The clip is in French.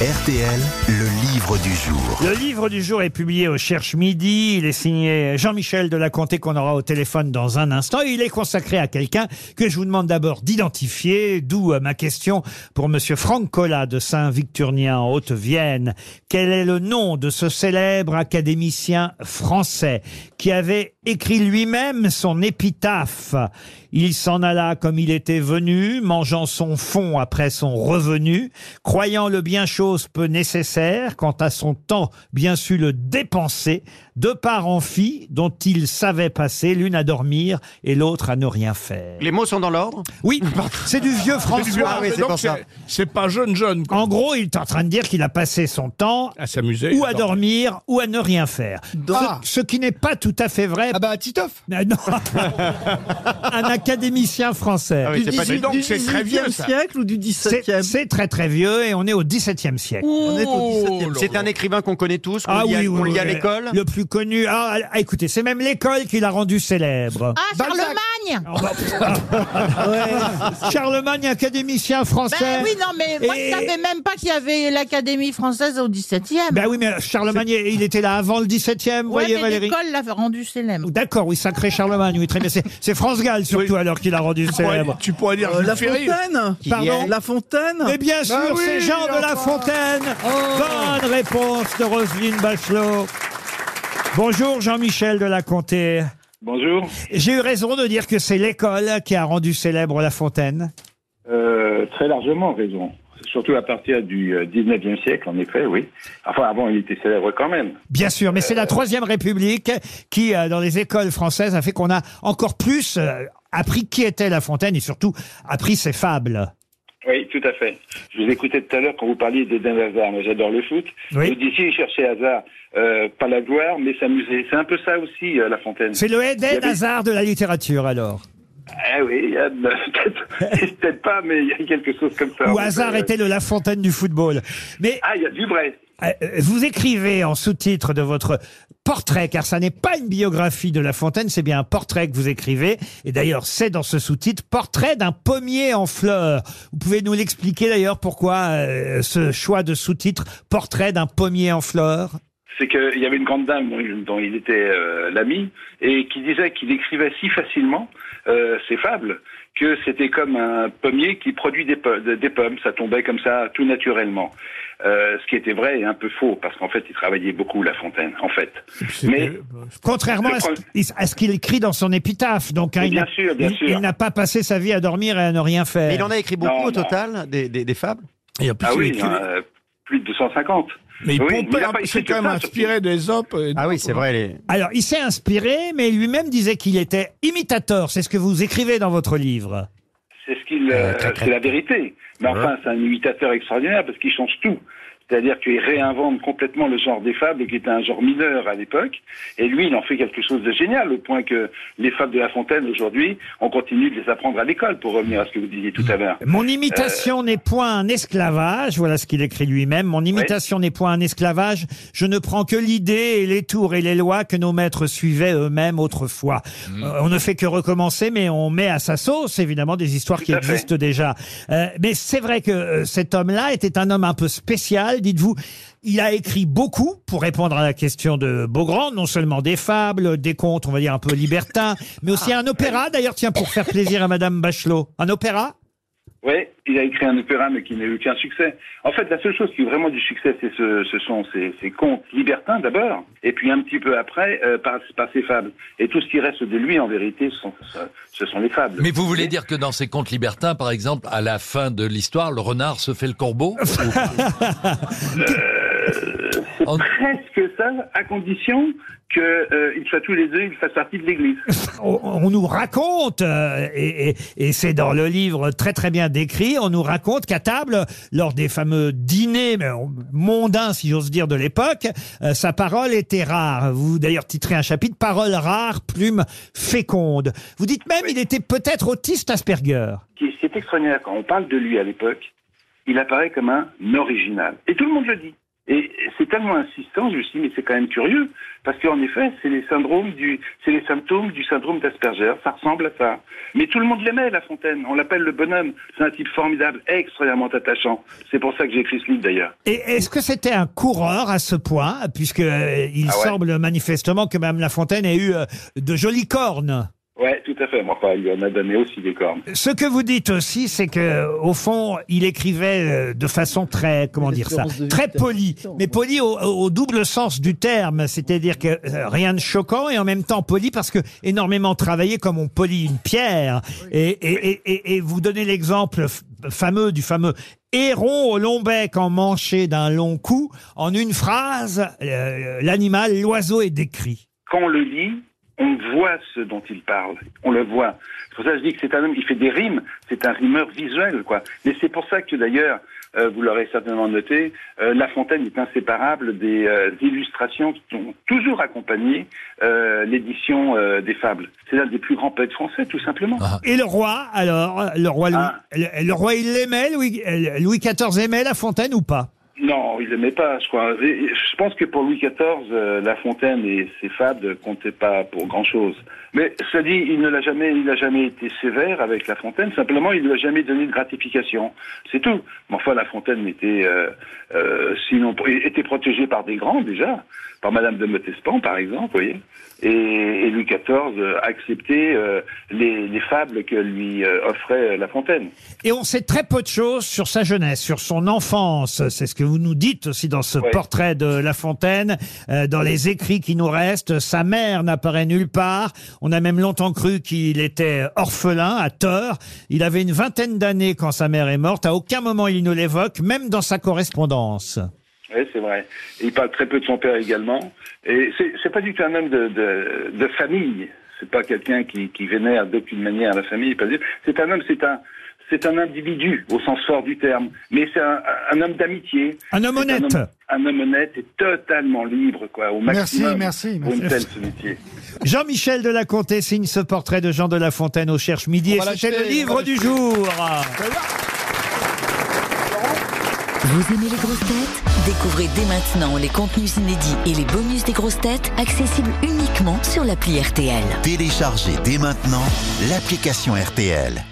RTL, le livre du jour. Le livre du jour est publié au Cherche Midi. Il est signé Jean-Michel de la Comté qu'on aura au téléphone dans un instant. Il est consacré à quelqu'un que je vous demande d'abord d'identifier, d'où euh, ma question pour monsieur Franck Collat de Saint-Victurnien en Haute-Vienne. Quel est le nom de ce célèbre académicien français qui avait écrit lui-même son épitaphe. Il s'en alla comme il était venu, mangeant son fond après son revenu, croyant le bien chose peu nécessaire, quant à son temps bien su le dépenser, deux parts en fit, dont il savait passer, l'une à dormir et l'autre à ne rien faire. Les mots sont dans l'ordre? Oui, c'est du vieux François. Oui, c'est Donc, pour ça. C'est pas jeune jeune quoi. En gros, il est en train de dire qu'il a passé son temps à s'amuser. ou à dormir ou à ne rien faire. Ah. Ce, ce qui n'est pas tout à fait vrai. Ah bah Titoff Ah non. Un académicien français. Ah oui, c'est pas Mais donc, c'est très vieux, 18e ça. siècle ou du C'est 17e c'est très très vieux et on est au XVIIe siècle. On est au 17e. C'est un écrivain qu'on connaît tous, qu'on Ah lit, à- qu'on lit à l'école. Le plus connu. Ah, ah, écoutez, c'est même l'école qui l'a rendu célèbre. Ah, Charlemagne Charlemagne, académicien français. Ben oui, non, mais moi, Et- je savais même pas qu'il y avait l'Académie française au 17e. Ben oui, mais Charlemagne, il était là avant le 17e, vous ouais, voyez mais Valérie l'école l'a rendu célèbre. D'accord, oui, sacré Charlemagne, oui, très bien. C'est c'est France Gall surtout alors qu'il a rendu célèbre. tu pourrais dire Euh, La. Fontaine Pardon La Fontaine Mais bien sûr, Bah oui, c'est Jean de La. Fontaine. Bonne réponse de Roselyne Bachelot. Bonjour Jean-Michel de la Comté. Bonjour. J'ai eu raison de dire que c'est l'école qui a rendu célèbre La Fontaine. Euh, très largement raison. Surtout à partir du euh, 19e siècle, en effet, oui. Enfin, avant, il était célèbre quand même. Bien sûr, mais c'est la Troisième République qui, euh, dans les écoles françaises, a fait qu'on a encore plus euh, appris qui était La Fontaine et surtout appris ses fables. Oui, tout à fait. Je vous écoutais tout à l'heure quand vous parliez d'Eden Hazard. Moi, j'adore le foot. Oui. Vous disiez, il cherchait Hazard, euh, pas la gloire, mais s'amuser. C'est un peu ça aussi, euh, La Fontaine. C'est le Eden avait- Hazard de la littérature alors. Ah oui, de- peut-être peut-être pas, mais il y a quelque chose comme ça. Ou fait. Hazard était le La Fontaine du football. Mais Ah, il y a du vrai. Euh, Vous écrivez en sous-titre de votre portrait, car ça n'est pas une biographie de La Fontaine, c'est bien un portrait que vous écrivez. Et d'ailleurs, c'est dans ce sous-titre, portrait d'un pommier en fleurs. Vous pouvez nous l'expliquer d'ailleurs pourquoi euh, ce choix de sous-titre, portrait d'un pommier en fleurs? C'est qu'il y avait une grande dame dont il, était euh, l'ami et qui disait qu'il écrivait si facilement euh, ses fables que c'était comme un pommier qui produit des, des pommes, ça tombait comme ça tout naturellement. Euh, ce qui était vrai et un peu faux parce qu'en fait il travaillait beaucoup La Fontaine en fait. Mais Contrairement à ce, à ce qu'il écrit dans son épitaphe. Donc, hein, il bien n'a- sûr, bien il- sûr. il n'a pas passé sa vie à dormir et à ne rien faire. Mais il en a écrit beaucoup Non, au non. total, des, des, des fables. Il y a plus ah oui, euh, plus de 250. Mais il Oui, que quand même ça, inspiré des op. et Ah oui, c'est vrai. Les... Alors, il s'est inspiré, mais lui-même disait qu'il était imitateur. C'est ce que vous écrivez dans votre livre. Qu'il, euh, c'est la vérité. Mais enfin, c'est un imitateur extraordinaire parce qu'il change tout. C'est-à-dire qu'il réinvente complètement le genre des fables qui était un genre mineur à l'époque. Et lui, il en fait quelque chose de génial au point que les fables de La Fontaine aujourd'hui, on continue de les apprendre à l'école pour revenir à ce que vous disiez tout à l'heure. Mon imitation n'est point un esclavage, voilà ce qu'il écrit lui-même. Mon imitation n'est point un esclavage. Je ne prends que l'idée et les tours et les lois que nos maîtres suivaient eux-mêmes autrefois. Euh, on ne fait que recommencer, mais on met à sa sauce évidemment des histoires qui fait. existent déjà. Euh, mais c'est vrai que euh, cet homme-là était un homme un peu spécial, dites-vous. Il a écrit beaucoup pour répondre à la question de Beaugrand, non seulement des fables, des contes, on va dire un peu libertins, mais aussi un opéra. D'ailleurs, tiens, pour faire plaisir à Madame Bachelot, un opéra? Oui, il a écrit un opéra, mais qui n'a eu aucun succès. En fait, la seule chose qui a eu vraiment du succès, c'est ce, ce sont ces, ces contes libertins d'abord, et puis un petit peu après, euh, par, par ses fables. Et tout ce qui reste de lui, en vérité, ce sont, ce sont les fables. Mais vous voulez dire que dans ces contes libertins, par exemple, à la fin de l'histoire, le renard se fait le corbeau C'est En- presque ça, à condition qu'il euh, soit tous les deux, il fasse partie de l'Église. on, on nous raconte, euh, et, et- et c'est dans le livre très très bien décrit, on nous raconte qu'à table, lors des fameux dîners mais, euh, mondains, si j'ose dire, de l'époque, euh, sa parole était rare. Vous d'ailleurs titrez un chapitre, Parole rare, plume féconde. Vous dites même il était peut-être autiste Asperger. Ce qui ce qui est extraordinaire, quand on parle de lui à l'époque, il apparaît comme un original. Et tout le monde le dit. Et c'est tellement insistant, je me suis dit, mais c'est quand même curieux, parce qu'en effet, c'est les syndromes du, c'est les symptômes du syndrome d'Asperger, ça ressemble à ça. Mais tout le monde l'aimait, La Fontaine, on l'appelle le bonhomme, c'est un type formidable, extrêmement attachant. C'est pour ça que j'ai écrit ce livre d'ailleurs. Et est-ce que c'était un coureur à ce point, puisque euh, il Ah ouais. semble manifestement que Mme La Fontaine ait eu euh, de jolies cornes? Ouais, tout à fait, mais enfin, il en a donné aussi des cornes. Ce que vous dites aussi, c'est que au fond, il écrivait euh, de façon très, comment dire ça, très polie, mais polie au, au double sens du terme, c'est-à-dire que euh, rien de choquant et en même temps poli parce que énormément travaillé comme on polie une pierre. Et, et, et, et- et vous donnez l'exemple f- fameux du fameux héron au long bec emmanché d'un long cou. En une phrase, euh, l'animal, l'oiseau est décrit. Quand on le lit, on voit ce dont il parle, on le voit. C'est pour ça que je dis que c'est un homme, il fait des rimes, c'est un rimeur visuel, quoi. Mais c'est pour ça que d'ailleurs, euh, vous l'aurez certainement noté, euh, La Fontaine est inséparable des euh, illustrations qui ont toujours accompagné euh, l'édition euh, des fables. C'est l'un des plus grands poètes français, tout simplement. Et le roi, alors, le roi Louis, Ah. le, le roi, il l'aimait, Louis, Louis XIV aimait La Fontaine ou pas? Non, il l'aimait pas, je crois. Je pense que pour Louis XIV, euh, La Fontaine et ses fables ne comptaient pas pour grand-chose. Mais cela dit, il ne l'a jamais, il n'a jamais été sévère avec La Fontaine. Simplement, il ne lui a jamais donné de gratification. C'est tout. Mais enfin, La Fontaine était, euh, euh, sinon, était protégée par des grands déjà, par Madame de Montespan, par exemple, vous voyez. Et, Louis XIV euh, acceptait les, les fables que lui offrait La Fontaine. Et on sait très peu de choses sur sa jeunesse, sur son enfance. C'est ce que vous nous dites aussi dans ce Ouais. portrait de La Fontaine, euh, dans les écrits qui nous restent. Sa mère n'apparaît nulle part. On a même longtemps cru qu'il était orphelin, à tort. Il avait une vingtaine d'années quand sa mère est morte. À aucun moment il ne l'évoque, même dans sa correspondance. Oui, c'est vrai. Il parle très peu de son père également. Et c'est, pas du tout un homme de, de, de famille. C'est pas quelqu'un qui, qui vénère d'aucune manière la famille. C'est un homme, c'est un, c'est un individu au sens fort du terme. Mais c'est un, un homme d'amitié. Un homme honnête. Un homme, un homme honnête et totalement libre, quoi, au Merci, maximum. merci, merci. métier. Jean-Michel de la Comté signe ce portrait de Jean de La Fontaine au Cherche Midi. On Et c'était le livre du jour. Vous aimez les grosses têtes? Découvrez dès maintenant les contenus inédits et les bonus des grosses têtes accessibles uniquement sur l'appli RTL. Téléchargez dès maintenant l'application RTL.